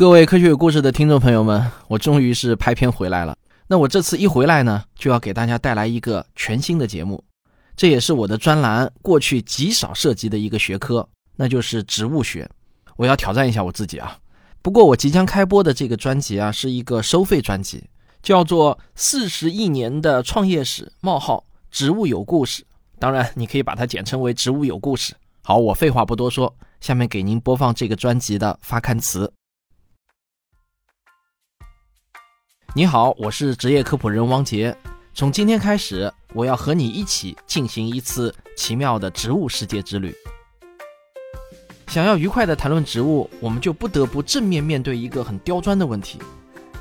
各位科学有故事的听众朋友们，我终于是拍片回来了。那我这次一回来呢，就要给大家带来一个全新的节目，这也是我的专栏过去极少涉及的一个学科，那就是植物学。我要挑战一下我自己啊！不过我即将开播的这个专辑啊，是一个收费专辑，叫做《四十亿年的创业史：冒号植物有故事》。当然，你可以把它简称为“植物有故事”。好，我废话不多说，下面给您播放这个专辑的发刊词。你好，我是职业科普人汪杰。从今天开始，我要和你一起进行一次奇妙的植物世界之旅。想要愉快的谈论植物，我们就不得不正面面对一个很刁钻的问题，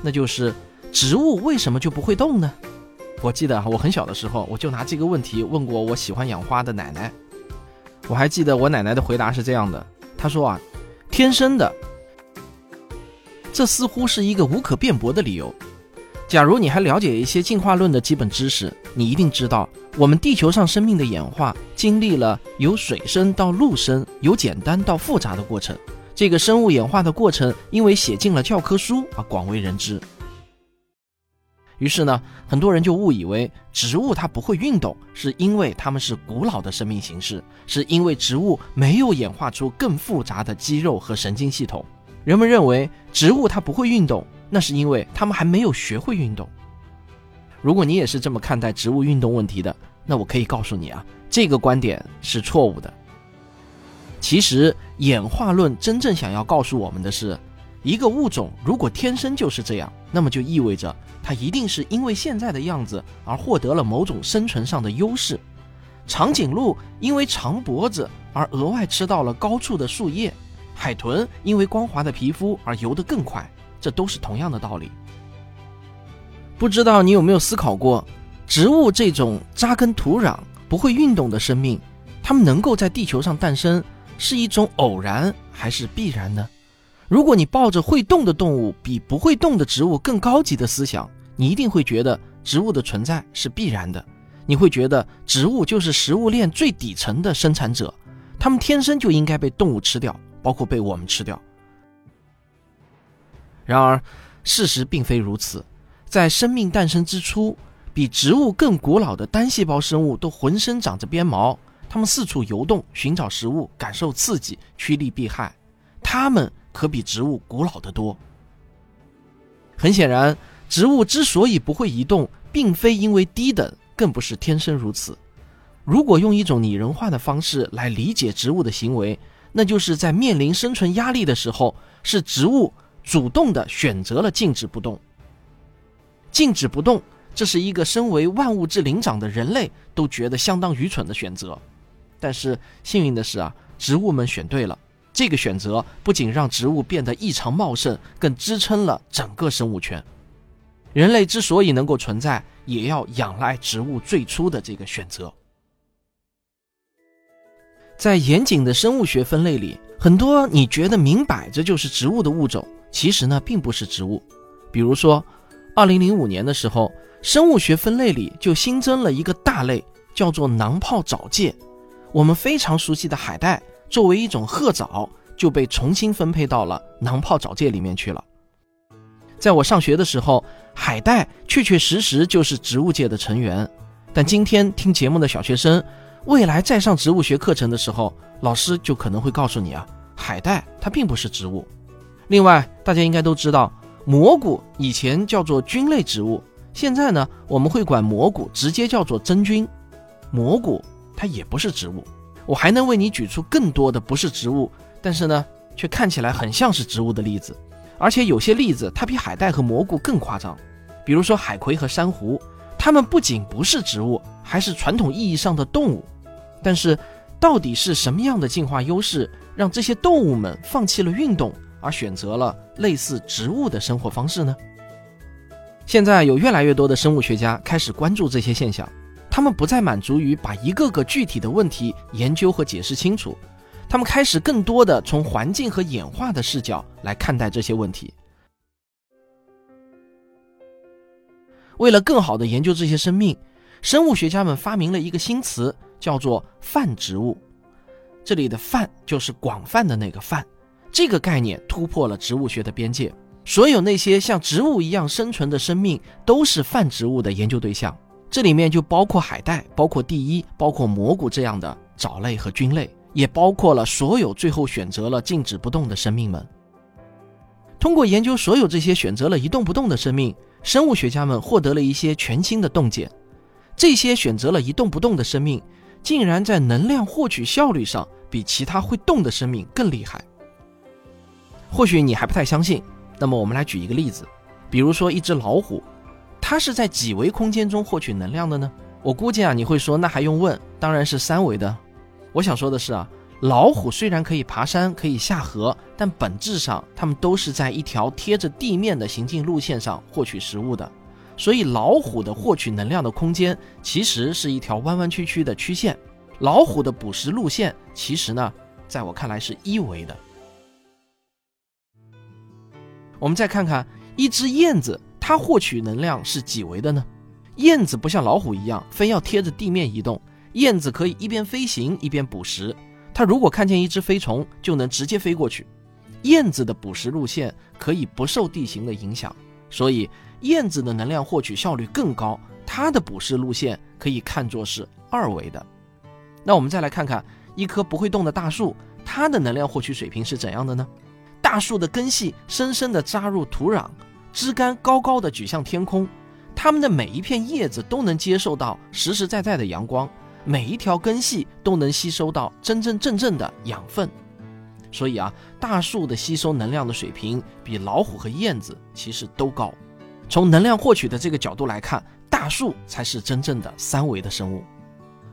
那就是植物为什么就不会动呢？我记得我很小的时候，我就拿这个问题问过我喜欢养花的奶奶。我还记得我奶奶的回答是这样的：她说啊，天生的。这似乎是一个无可辩驳的理由。假如你还了解一些进化论的基本知识，你一定知道，我们地球上生命的演化经历了由水生到陆生、由简单到复杂的过程。这个生物演化的过程，因为写进了教科书而广为人知。于是呢，很多人就误以为植物它不会运动，是因为它们是古老的生命形式，是因为植物没有演化出更复杂的肌肉和神经系统。人们认为植物它不会运动。那是因为他们还没有学会运动。如果你也是这么看待植物运动问题的，那我可以告诉你啊，这个观点是错误的。其实演化论真正想要告诉我们的是，一个物种如果天生就是这样，那么就意味着它一定是因为现在的样子而获得了某种生存上的优势。长颈鹿因为长脖子而额外吃到了高处的树叶，海豚因为光滑的皮肤而游得更快。这都是同样的道理。不知道你有没有思考过，植物这种扎根土壤、不会运动的生命，它们能够在地球上诞生，是一种偶然还是必然呢？如果你抱着会动的动物比不会动的植物更高级的思想，你一定会觉得植物的存在是必然的。你会觉得植物就是食物链最底层的生产者，它们天生就应该被动物吃掉，包括被我们吃掉。然而，事实并非如此。在生命诞生之初，比植物更古老的单细胞生物都浑身长着鞭毛，它们四处游动，寻找食物，感受刺激，趋利避害。它们可比植物古老得多。很显然，植物之所以不会移动，并非因为低等，更不是天生如此。如果用一种拟人化的方式来理解植物的行为，那就是在面临生存压力的时候，是植物。主动的选择了静止不动。静止不动，这是一个身为万物之灵长的人类都觉得相当愚蠢的选择。但是幸运的是啊，植物们选对了。这个选择不仅让植物变得异常茂盛，更支撑了整个生物圈。人类之所以能够存在，也要仰赖植物最初的这个选择。在严谨的生物学分类里，很多你觉得明摆着就是植物的物种。其实呢，并不是植物。比如说，二零零五年的时候，生物学分类里就新增了一个大类，叫做囊泡藻介。我们非常熟悉的海带，作为一种褐藻，就被重新分配到了囊泡藻介里面去了。在我上学的时候，海带确确实实就是植物界的成员。但今天听节目的小学生，未来再上植物学课程的时候，老师就可能会告诉你啊，海带它并不是植物。另外，大家应该都知道，蘑菇以前叫做菌类植物，现在呢，我们会管蘑菇直接叫做真菌。蘑菇它也不是植物。我还能为你举出更多的不是植物，但是呢，却看起来很像是植物的例子。而且有些例子它比海带和蘑菇更夸张，比如说海葵和珊瑚，它们不仅不是植物，还是传统意义上的动物。但是，到底是什么样的进化优势让这些动物们放弃了运动？而选择了类似植物的生活方式呢？现在有越来越多的生物学家开始关注这些现象，他们不再满足于把一个个具体的问题研究和解释清楚，他们开始更多的从环境和演化的视角来看待这些问题。为了更好的研究这些生命，生物学家们发明了一个新词，叫做泛植物。这里的“泛”就是广泛的那个“泛”。这个概念突破了植物学的边界，所有那些像植物一样生存的生命都是泛植物的研究对象。这里面就包括海带，包括第一，包括蘑菇这样的藻类和菌类，也包括了所有最后选择了静止不动的生命们。通过研究所有这些选择了一动不动的生命，生物学家们获得了一些全新的洞见。这些选择了一动不动的生命，竟然在能量获取效率上比其他会动的生命更厉害。或许你还不太相信，那么我们来举一个例子，比如说一只老虎，它是在几维空间中获取能量的呢？我估计啊，你会说那还用问？当然是三维的。我想说的是啊，老虎虽然可以爬山，可以下河，但本质上它们都是在一条贴着地面的行进路线上获取食物的，所以老虎的获取能量的空间其实是一条弯弯曲曲的曲线。老虎的捕食路线其实呢，在我看来是一维的。我们再看看一只燕子，它获取能量是几维的呢？燕子不像老虎一样非要贴着地面移动，燕子可以一边飞行一边捕食。它如果看见一只飞虫，就能直接飞过去。燕子的捕食路线可以不受地形的影响，所以燕子的能量获取效率更高。它的捕食路线可以看作是二维的。那我们再来看看一棵不会动的大树，它的能量获取水平是怎样的呢？大树的根系深深地扎入土壤，枝干高高的举向天空，它们的每一片叶子都能接受到实实在在的阳光，每一条根系都能吸收到真真正正的养分。所以啊，大树的吸收能量的水平比老虎和燕子其实都高。从能量获取的这个角度来看，大树才是真正的三维的生物。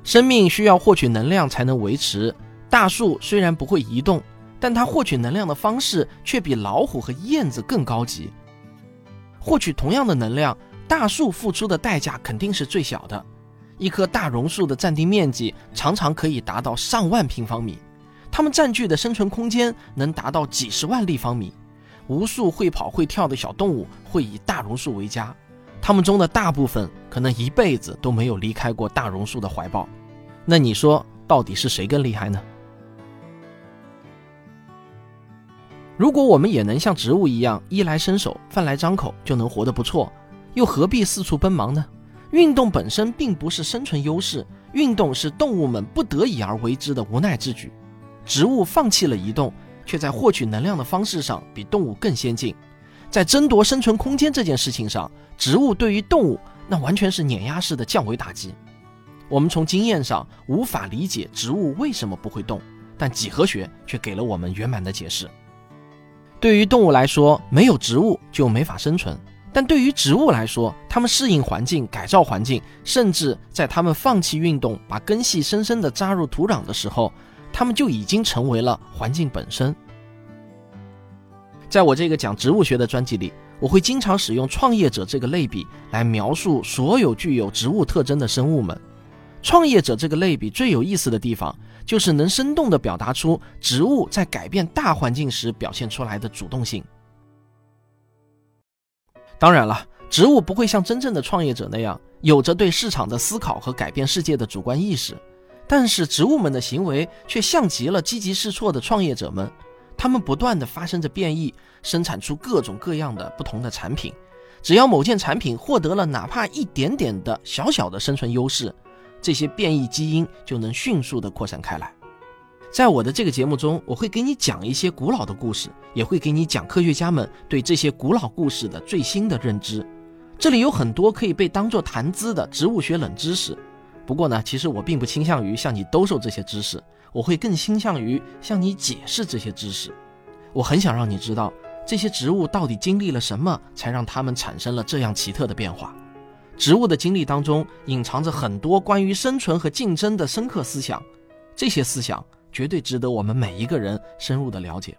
生命需要获取能量才能维持。大树虽然不会移动。但它获取能量的方式却比老虎和燕子更高级。获取同样的能量，大树付出的代价肯定是最小的。一棵大榕树的占地面积常常可以达到上万平方米，它们占据的生存空间能达到几十万立方米。无数会跑会跳的小动物会以大榕树为家，它们中的大部分可能一辈子都没有离开过大榕树的怀抱。那你说，到底是谁更厉害呢？如果我们也能像植物一样衣来伸手、饭来张口就能活得不错，又何必四处奔忙呢？运动本身并不是生存优势，运动是动物们不得已而为之的无奈之举。植物放弃了移动，却在获取能量的方式上比动物更先进。在争夺生存空间这件事情上，植物对于动物那完全是碾压式的降维打击。我们从经验上无法理解植物为什么不会动，但几何学却给了我们圆满的解释。对于动物来说，没有植物就没法生存；但对于植物来说，它们适应环境、改造环境，甚至在它们放弃运动、把根系深深地扎入土壤的时候，它们就已经成为了环境本身。在我这个讲植物学的专辑里，我会经常使用“创业者”这个类比来描述所有具有植物特征的生物们。创业者这个类比最有意思的地方，就是能生动地表达出植物在改变大环境时表现出来的主动性。当然了，植物不会像真正的创业者那样有着对市场的思考和改变世界的主观意识，但是植物们的行为却像极了积极试错的创业者们。他们不断地发生着变异，生产出各种各样的不同的产品。只要某件产品获得了哪怕一点点的小小的生存优势。这些变异基因就能迅速地扩散开来。在我的这个节目中，我会给你讲一些古老的故事，也会给你讲科学家们对这些古老故事的最新的认知。这里有很多可以被当作谈资的植物学冷知识。不过呢，其实我并不倾向于向你兜售这些知识，我会更倾向于向你解释这些知识。我很想让你知道，这些植物到底经历了什么，才让它们产生了这样奇特的变化。植物的经历当中隐藏着很多关于生存和竞争的深刻思想，这些思想绝对值得我们每一个人深入的了解。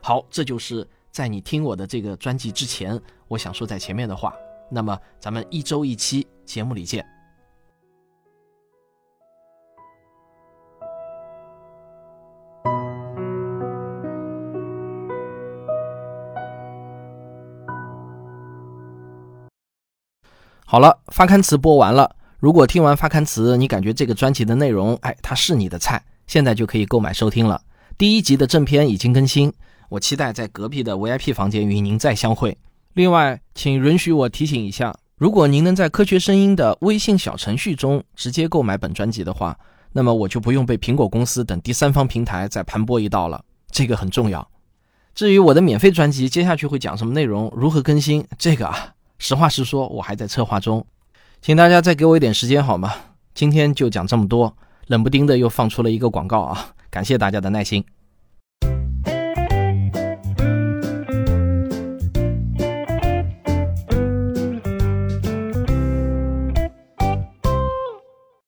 好，这就是在你听我的这个专辑之前，我想说在前面的话。那么咱们一周一期节目里见。好了，发刊词播完了。如果听完发刊词，你感觉这个专辑的内容，哎，它是你的菜，现在就可以购买收听了。第一集的正片已经更新，我期待在隔壁的 VIP 房间与您再相会。另外，请允许我提醒一下，如果您能在科学声音的微信小程序中直接购买本专辑的话，那么我就不用被苹果公司等第三方平台再盘剥一道了，这个很重要。至于我的免费专辑接下去会讲什么内容，如何更新，这个啊，实话实说，我还在策划中，请大家再给我一点时间好吗？今天就讲这么多，冷不丁的又放出了一个广告啊，感谢大家的耐心。